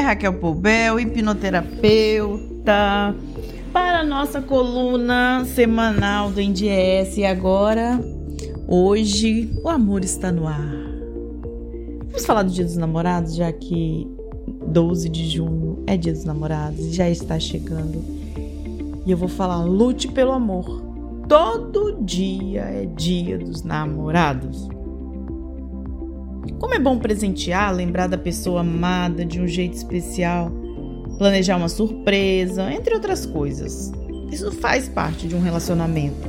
Raquel Poubel, hipnoterapeuta, para a nossa coluna semanal do NDS. E agora, hoje, o amor está no ar. Vamos falar do Dia dos Namorados, já que 12 de junho é Dia dos Namorados e já está chegando. E eu vou falar: lute pelo amor. Todo dia é Dia dos Namorados. Como é bom presentear, lembrar da pessoa amada de um jeito especial, planejar uma surpresa, entre outras coisas. Isso faz parte de um relacionamento.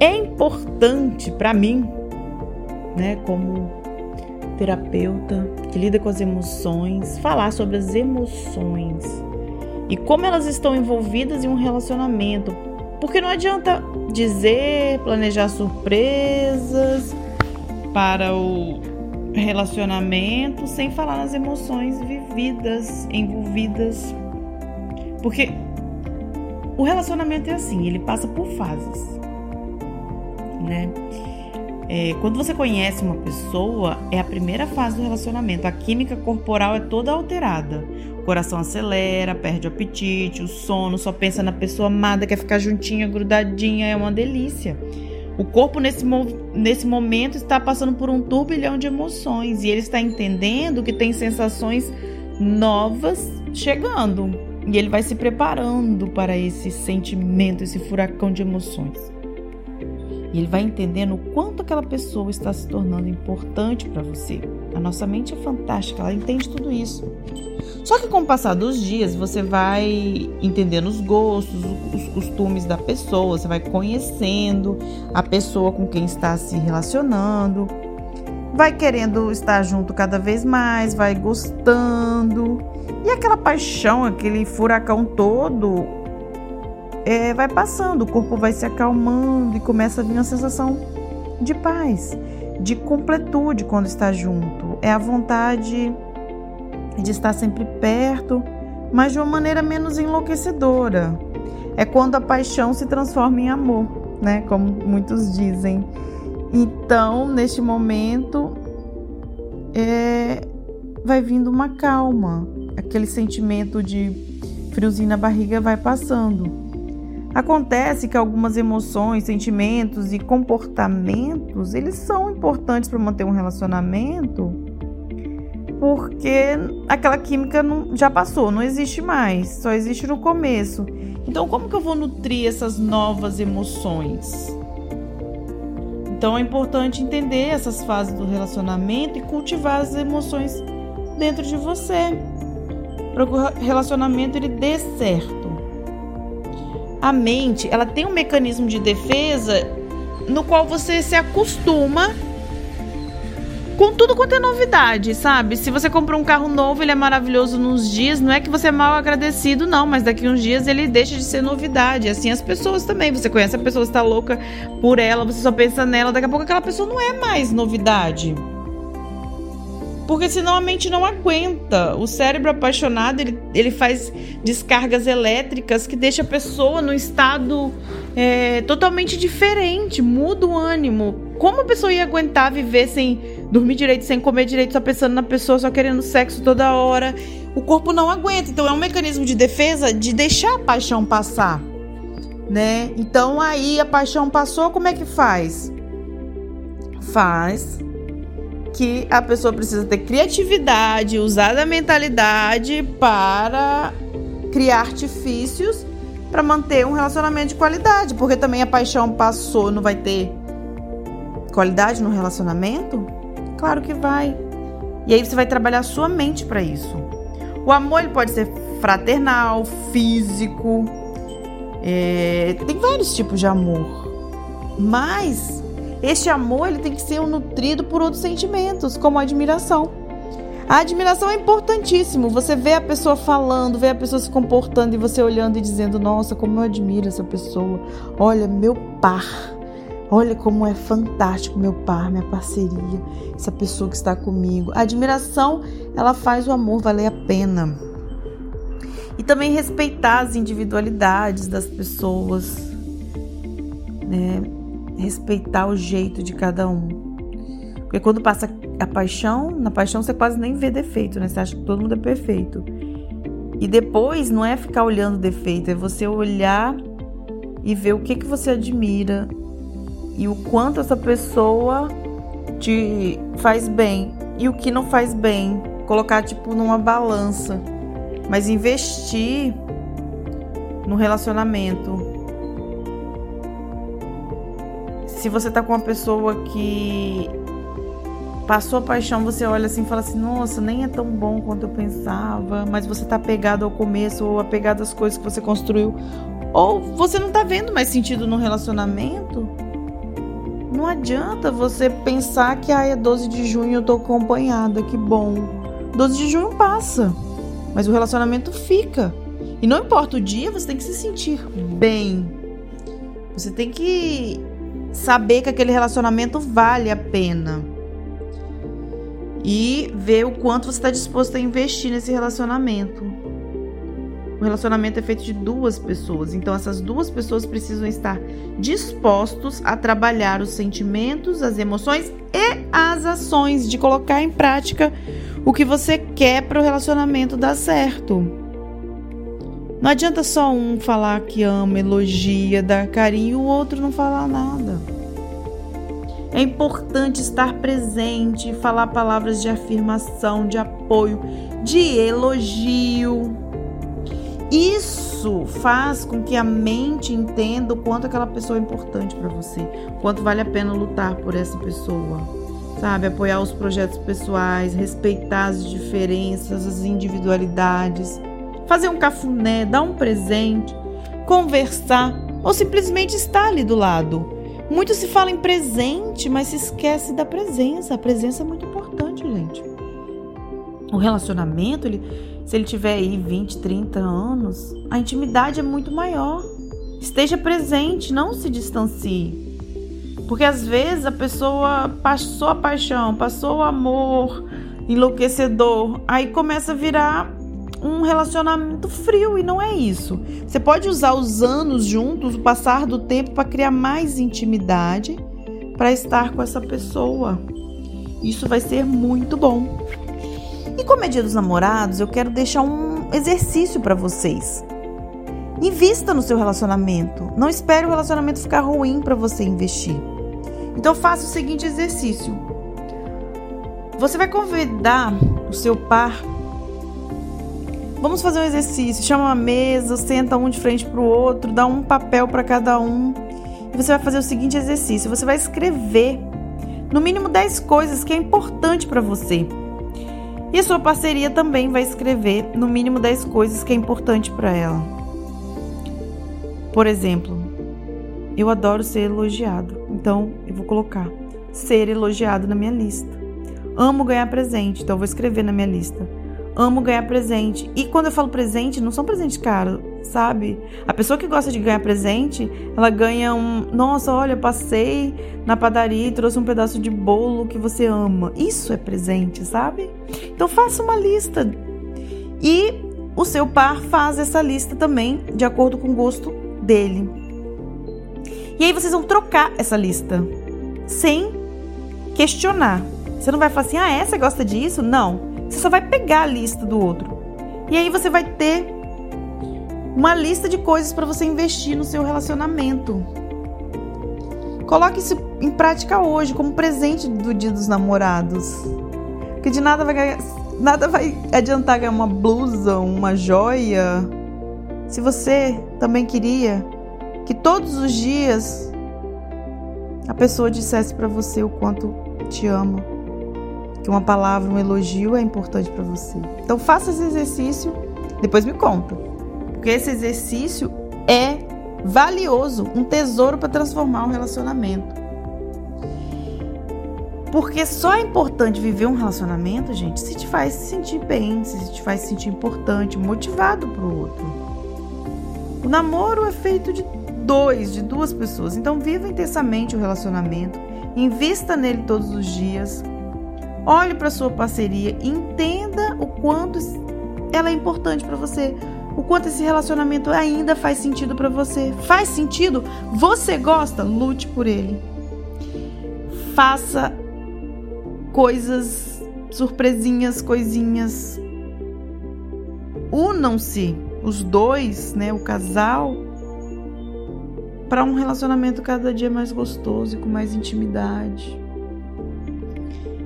É importante para mim, né, como terapeuta que lida com as emoções, falar sobre as emoções e como elas estão envolvidas em um relacionamento. Porque não adianta dizer, planejar surpresas, para o relacionamento sem falar nas emoções vividas, envolvidas. Porque o relacionamento é assim, ele passa por fases, né? É, quando você conhece uma pessoa, é a primeira fase do relacionamento. A química corporal é toda alterada. O coração acelera, perde o apetite, o sono, só pensa na pessoa amada, quer ficar juntinha, grudadinha, é uma delícia. O corpo, nesse, nesse momento, está passando por um turbilhão de emoções e ele está entendendo que tem sensações novas chegando. E ele vai se preparando para esse sentimento, esse furacão de emoções. E ele vai entendendo o quanto aquela pessoa está se tornando importante para você. A nossa mente é fantástica, ela entende tudo isso. Só que com o passar dos dias, você vai entendendo os gostos, os costumes da pessoa, você vai conhecendo a pessoa com quem está se relacionando, vai querendo estar junto cada vez mais, vai gostando. E aquela paixão, aquele furacão todo é, vai passando, o corpo vai se acalmando e começa a vir uma sensação de paz, de completude quando está junto. É a vontade de estar sempre perto, mas de uma maneira menos enlouquecedora. É quando a paixão se transforma em amor, né? Como muitos dizem. Então, neste momento, é, vai vindo uma calma, aquele sentimento de friozinho na barriga vai passando. Acontece que algumas emoções, sentimentos e comportamentos, eles são importantes para manter um relacionamento, porque aquela química não, já passou, não existe mais, só existe no começo. Então, como que eu vou nutrir essas novas emoções? Então, é importante entender essas fases do relacionamento e cultivar as emoções dentro de você, para que o relacionamento ele dê certo a mente ela tem um mecanismo de defesa no qual você se acostuma com tudo quanto é novidade, sabe? Se você comprou um carro novo, ele é maravilhoso nos dias, não é que você é mal agradecido, não, mas daqui uns dias ele deixa de ser novidade. Assim as pessoas também. Você conhece a pessoa, está louca por ela, você só pensa nela, daqui a pouco aquela pessoa não é mais novidade. Porque senão a mente não aguenta. O cérebro apaixonado, ele, ele faz descargas elétricas que deixa a pessoa num estado é, totalmente diferente, muda o ânimo. Como a pessoa ia aguentar viver sem dormir direito, sem comer direito, só pensando na pessoa, só querendo sexo toda hora? O corpo não aguenta. Então é um mecanismo de defesa de deixar a paixão passar. Né? Então aí a paixão passou, como é que faz? Faz que a pessoa precisa ter criatividade, usar a mentalidade para criar artifícios para manter um relacionamento de qualidade, porque também a paixão passou, não vai ter qualidade no relacionamento? Claro que vai. E aí você vai trabalhar a sua mente para isso. O amor ele pode ser fraternal, físico, é, tem vários tipos de amor, mas este amor ele tem que ser nutrido por outros sentimentos, como a admiração. A admiração é importantíssimo. Você vê a pessoa falando, vê a pessoa se comportando e você olhando e dizendo: Nossa, como eu admiro essa pessoa. Olha, meu par. Olha como é fantástico meu par, minha parceria, essa pessoa que está comigo. A admiração, ela faz o amor valer a pena. E também respeitar as individualidades das pessoas, né? Respeitar o jeito de cada um. Porque quando passa a paixão, na paixão você quase nem vê defeito, né? Você acha que todo mundo é perfeito. E depois não é ficar olhando defeito, é você olhar e ver o que, que você admira e o quanto essa pessoa te faz bem e o que não faz bem. Colocar tipo numa balança. Mas investir no relacionamento. Se você tá com uma pessoa que passou a paixão, você olha assim e fala assim: nossa, nem é tão bom quanto eu pensava, mas você tá apegado ao começo ou apegado às coisas que você construiu, ou você não tá vendo mais sentido no relacionamento. Não adianta você pensar que ah, é 12 de junho eu tô acompanhada, que bom. 12 de junho passa, mas o relacionamento fica. E não importa o dia, você tem que se sentir bem. Você tem que saber que aquele relacionamento vale a pena. E ver o quanto você está disposto a investir nesse relacionamento. O relacionamento é feito de duas pessoas, então essas duas pessoas precisam estar dispostos a trabalhar os sentimentos, as emoções e as ações de colocar em prática o que você quer para o relacionamento dar certo. Não adianta só um falar que ama, elogia, dar carinho e o outro não falar nada. É importante estar presente, falar palavras de afirmação, de apoio, de elogio. Isso faz com que a mente entenda o quanto aquela pessoa é importante para você, quanto vale a pena lutar por essa pessoa. Sabe, apoiar os projetos pessoais, respeitar as diferenças, as individualidades fazer um cafuné, dar um presente, conversar ou simplesmente estar ali do lado. Muito se fala em presente, mas se esquece da presença. A presença é muito importante, gente. O relacionamento, ele, se ele tiver aí 20, 30 anos, a intimidade é muito maior. Esteja presente, não se distancie. Porque às vezes a pessoa passou a paixão, passou o amor enlouquecedor, aí começa a virar um relacionamento frio e não é isso. Você pode usar os anos juntos, o passar do tempo para criar mais intimidade para estar com essa pessoa. Isso vai ser muito bom. E como é dia dos namorados, eu quero deixar um exercício para vocês. Invista no seu relacionamento. Não espere o relacionamento ficar ruim para você investir. Então faça o seguinte exercício. Você vai convidar o seu par Vamos fazer um exercício. Chama uma mesa, senta um de frente para o outro, dá um papel para cada um. E você vai fazer o seguinte exercício: você vai escrever no mínimo 10 coisas que é importante para você. E a sua parceria também vai escrever no mínimo 10 coisas que é importante para ela. Por exemplo, eu adoro ser elogiado, então eu vou colocar ser elogiado na minha lista. Amo ganhar presente, então eu vou escrever na minha lista amo ganhar presente. E quando eu falo presente, não são presentes caros, sabe? A pessoa que gosta de ganhar presente, ela ganha um. Nossa, olha, passei na padaria e trouxe um pedaço de bolo que você ama. Isso é presente, sabe? Então faça uma lista. E o seu par faz essa lista também, de acordo com o gosto dele. E aí vocês vão trocar essa lista, sem questionar. Você não vai falar assim, ah, essa gosta disso? Não. Você só vai pegar a lista do outro. E aí você vai ter uma lista de coisas para você investir no seu relacionamento. Coloque isso em prática hoje como presente do Dia dos Namorados. Porque de nada vai nada vai adiantar ganhar uma blusa, uma joia, se você também queria que todos os dias a pessoa dissesse para você o quanto te ama que uma palavra, um elogio é importante para você. Então faça esse exercício, depois me conta. Porque esse exercício é valioso, um tesouro para transformar um relacionamento. Porque só é importante viver um relacionamento, gente, se te faz se sentir bem, se te faz se sentir importante, motivado pro outro. O namoro é feito de dois, de duas pessoas. Então viva intensamente o relacionamento, invista nele todos os dias, Olhe para sua parceria, entenda o quanto ela é importante para você, o quanto esse relacionamento ainda faz sentido para você. Faz sentido? Você gosta? Lute por ele. Faça coisas, surpresinhas, coisinhas. Unam-se os dois, né, o casal, para um relacionamento cada dia mais gostoso e com mais intimidade.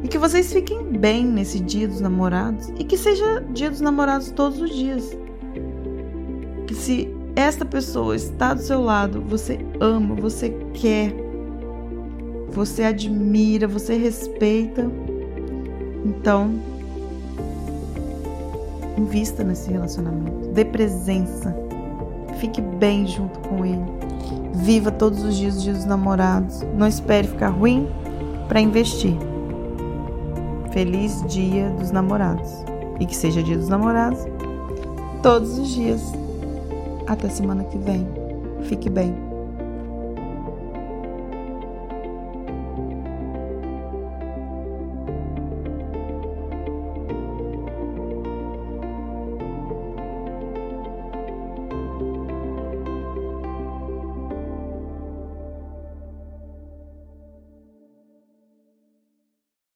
E que vocês fiquem bem nesse dia dos namorados e que seja dia dos namorados todos os dias. Que se esta pessoa está do seu lado, você ama, você quer, você admira, você respeita, então invista nesse relacionamento, dê presença, fique bem junto com ele, viva todos os dias os dias dos namorados, não espere ficar ruim para investir. Feliz Dia dos Namorados e que seja Dia dos Namorados todos os dias. Até semana que vem. Fique bem.